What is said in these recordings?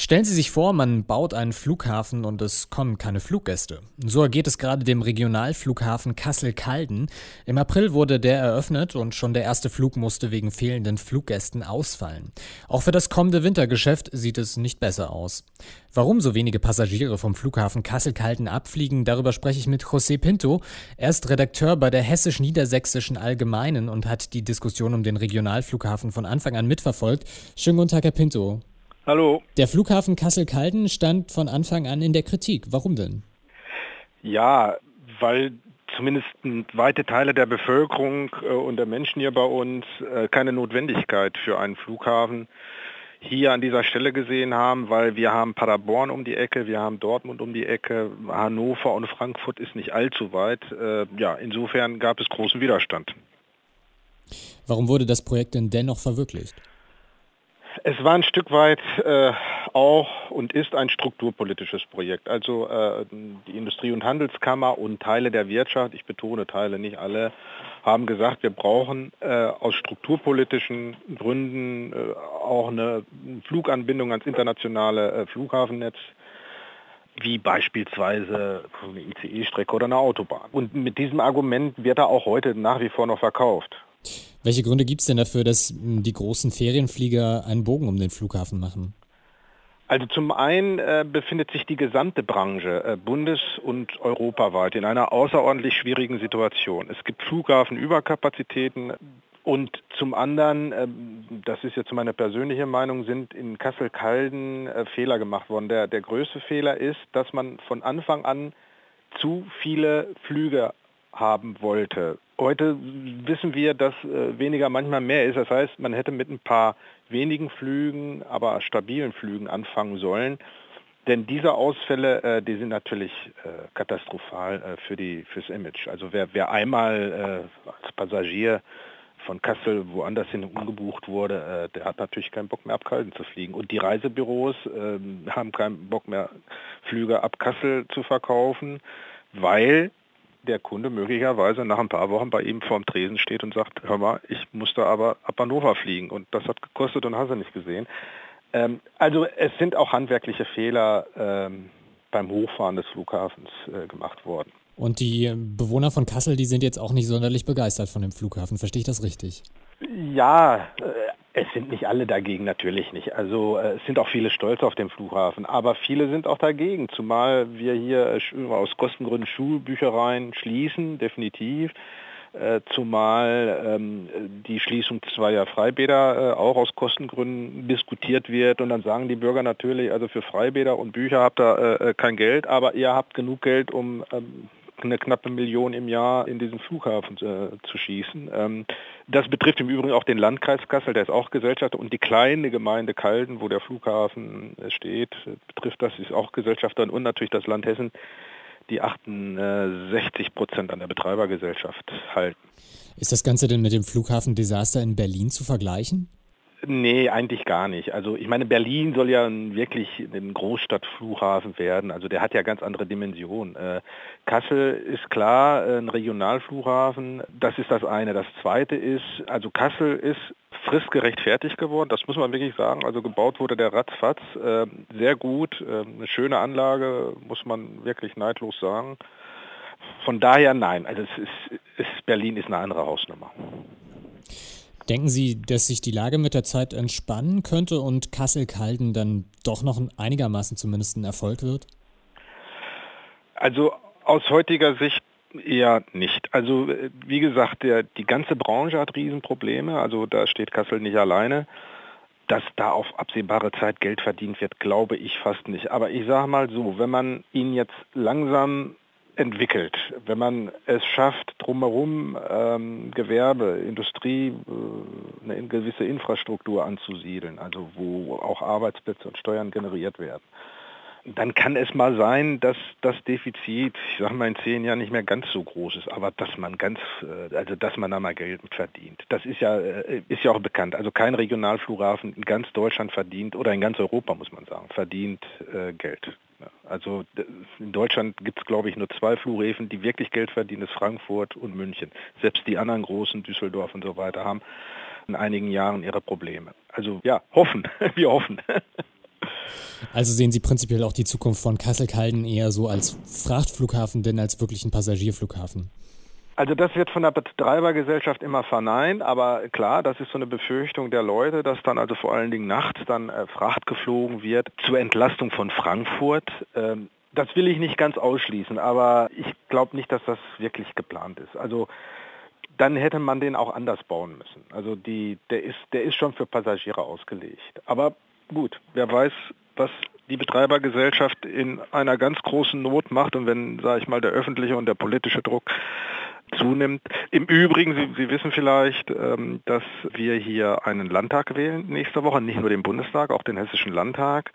Stellen Sie sich vor, man baut einen Flughafen und es kommen keine Fluggäste. So ergeht es gerade dem Regionalflughafen Kassel-Calden. Im April wurde der eröffnet und schon der erste Flug musste wegen fehlenden Fluggästen ausfallen. Auch für das kommende Wintergeschäft sieht es nicht besser aus. Warum so wenige Passagiere vom Flughafen Kassel-Calden abfliegen, darüber spreche ich mit José Pinto. Er ist Redakteur bei der Hessisch-Niedersächsischen Allgemeinen und hat die Diskussion um den Regionalflughafen von Anfang an mitverfolgt. Schönen guten Tag, Herr Pinto. Hallo. Der Flughafen Kassel-Calden stand von Anfang an in der Kritik. Warum denn? Ja, weil zumindest weite Teile der Bevölkerung äh, und der Menschen hier bei uns äh, keine Notwendigkeit für einen Flughafen hier an dieser Stelle gesehen haben, weil wir haben Paderborn um die Ecke, wir haben Dortmund um die Ecke, Hannover und Frankfurt ist nicht allzu weit. Äh, ja, insofern gab es großen Widerstand. Warum wurde das Projekt denn dennoch verwirklicht? Es war ein Stück weit äh, auch und ist ein strukturpolitisches Projekt. Also äh, die Industrie- und Handelskammer und Teile der Wirtschaft, ich betone Teile, nicht alle, haben gesagt, wir brauchen äh, aus strukturpolitischen Gründen äh, auch eine Fluganbindung ans internationale äh, Flughafennetz wie beispielsweise eine ICE-Strecke oder eine Autobahn. Und mit diesem Argument wird er auch heute nach wie vor noch verkauft. Welche Gründe gibt es denn dafür, dass hm, die großen Ferienflieger einen Bogen um den Flughafen machen? Also zum einen äh, befindet sich die gesamte Branche äh, bundes- und europaweit in einer außerordentlich schwierigen Situation. Es gibt Flughafenüberkapazitäten und zum anderen, äh, das ist jetzt meine persönliche Meinung, sind in Kassel-Calden äh, Fehler gemacht worden. Der, der größte Fehler ist, dass man von Anfang an zu viele Flüge haben wollte. Heute wissen wir, dass äh, weniger manchmal mehr ist. Das heißt, man hätte mit ein paar wenigen Flügen, aber stabilen Flügen anfangen sollen. Denn diese Ausfälle, äh, die sind natürlich äh, katastrophal für die, fürs Image. Also wer, wer einmal als Passagier von Kassel woanders hin umgebucht wurde, der hat natürlich keinen Bock mehr ab Kalden zu fliegen. Und die Reisebüros ähm, haben keinen Bock mehr, Flüge ab Kassel zu verkaufen, weil der Kunde möglicherweise nach ein paar Wochen bei ihm vorm Tresen steht und sagt, hör mal, ich musste aber ab Hannover fliegen und das hat gekostet und hast du nicht gesehen. Ähm, also es sind auch handwerkliche Fehler ähm, beim Hochfahren des Flughafens äh, gemacht worden. Und die Bewohner von Kassel, die sind jetzt auch nicht sonderlich begeistert von dem Flughafen. Verstehe ich das richtig? Ja, es sind nicht alle dagegen, natürlich nicht. Also äh, es sind auch viele stolz auf den Flughafen, aber viele sind auch dagegen, zumal wir hier äh, aus Kostengründen Schulbüchereien schließen, definitiv. Äh, zumal ähm, die Schließung zweier Freibäder äh, auch aus Kostengründen diskutiert wird und dann sagen die Bürger natürlich, also für Freibäder und Bücher habt ihr äh, kein Geld, aber ihr habt genug Geld, um ähm, eine knappe Million im Jahr in diesen Flughafen äh, zu schießen. Ähm, das betrifft im Übrigen auch den Landkreis Kassel, der ist auch Gesellschafter und die kleine Gemeinde Kalden, wo der Flughafen äh, steht, betrifft das, ist auch Gesellschafter und natürlich das Land Hessen, die 68 Prozent an der Betreibergesellschaft halten. Ist das Ganze denn mit dem Flughafendesaster in Berlin zu vergleichen? Nee, eigentlich gar nicht. Also ich meine, Berlin soll ja wirklich ein Großstadtflughafen werden. Also der hat ja ganz andere Dimensionen. Äh, Kassel ist klar äh, ein Regionalflughafen. Das ist das eine. Das zweite ist, also Kassel ist fristgerecht fertig geworden. Das muss man wirklich sagen. Also gebaut wurde der ratzfatz. Äh, sehr gut. Eine schöne Anlage, muss man wirklich neidlos sagen. Von daher nein. Also es ist Berlin ist eine andere Hausnummer. Denken Sie, dass sich die Lage mit der Zeit entspannen könnte und Kassel-Calden dann doch noch einigermaßen zumindest ein Erfolg wird? Also aus heutiger Sicht eher nicht. Also wie gesagt, der, die ganze Branche hat Riesenprobleme. Also da steht Kassel nicht alleine. Dass da auf absehbare Zeit Geld verdient wird, glaube ich fast nicht. Aber ich sage mal so, wenn man ihn jetzt langsam entwickelt. Wenn man es schafft, drumherum ähm, Gewerbe, Industrie, äh, eine gewisse Infrastruktur anzusiedeln, also wo auch Arbeitsplätze und Steuern generiert werden, dann kann es mal sein, dass das Defizit, ich sage mal in zehn Jahren nicht mehr ganz so groß ist, aber dass man ganz, äh, also dass man da mal Geld verdient. Das ist ja, äh, ist ja auch bekannt. Also kein Regionalflughafen in ganz Deutschland verdient oder in ganz Europa muss man sagen, verdient äh, Geld. Also in Deutschland gibt es, glaube ich, nur zwei Flughäfen, die wirklich Geld verdienen, ist Frankfurt und München. Selbst die anderen großen, Düsseldorf und so weiter, haben in einigen Jahren ihre Probleme. Also ja, hoffen, wir hoffen. Also sehen Sie prinzipiell auch die Zukunft von Kassel-Calden eher so als Frachtflughafen, denn als wirklichen Passagierflughafen? Also das wird von der Betreibergesellschaft immer verneint, aber klar, das ist so eine Befürchtung der Leute, dass dann also vor allen Dingen nachts dann äh, Fracht geflogen wird zur Entlastung von Frankfurt. Ähm, das will ich nicht ganz ausschließen, aber ich glaube nicht, dass das wirklich geplant ist. Also dann hätte man den auch anders bauen müssen. Also die, der, ist, der ist schon für Passagiere ausgelegt. Aber gut, wer weiß, was die Betreibergesellschaft in einer ganz großen Not macht und wenn, sage ich mal, der öffentliche und der politische Druck zunimmt. Im Übrigen, Sie, Sie wissen vielleicht, ähm, dass wir hier einen Landtag wählen nächste Woche, nicht nur den Bundestag, auch den Hessischen Landtag.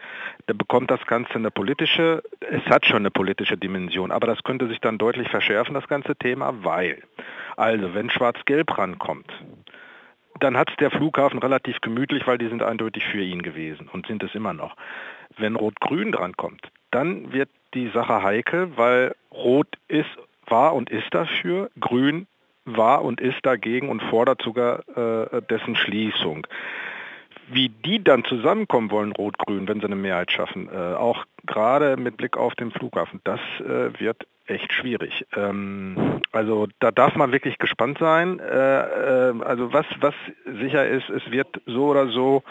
Da bekommt das Ganze eine politische, es hat schon eine politische Dimension, aber das könnte sich dann deutlich verschärfen, das ganze Thema, weil, also wenn Schwarz-Gelb rankommt, dann hat es der Flughafen relativ gemütlich, weil die sind eindeutig für ihn gewesen und sind es immer noch. Wenn Rot-Grün drankommt, dann wird die Sache heikel, weil Rot ist war und ist dafür, Grün war und ist dagegen und fordert sogar äh, dessen Schließung. Wie die dann zusammenkommen wollen, Rot-Grün, wenn sie eine Mehrheit schaffen, äh, auch gerade mit Blick auf den Flughafen, das äh, wird echt schwierig. Ähm, also da darf man wirklich gespannt sein. Äh, äh, also was, was sicher ist, es wird so oder so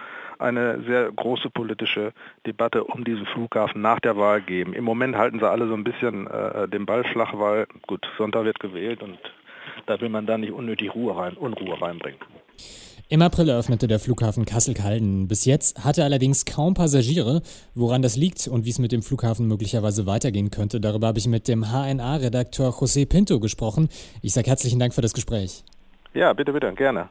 eine sehr große politische Debatte um diesen Flughafen nach der Wahl geben. Im Moment halten sie alle so ein bisschen äh, den Ball flach, weil gut, Sonntag wird gewählt und da will man dann nicht unnötig Ruhe rein, Unruhe reinbringen. Im April eröffnete der Flughafen Kassel-Calden. Bis jetzt hatte er allerdings kaum Passagiere. Woran das liegt und wie es mit dem Flughafen möglicherweise weitergehen könnte, darüber habe ich mit dem HNA-Redakteur José Pinto gesprochen. Ich sage herzlichen Dank für das Gespräch. Ja, bitte, bitte, gerne.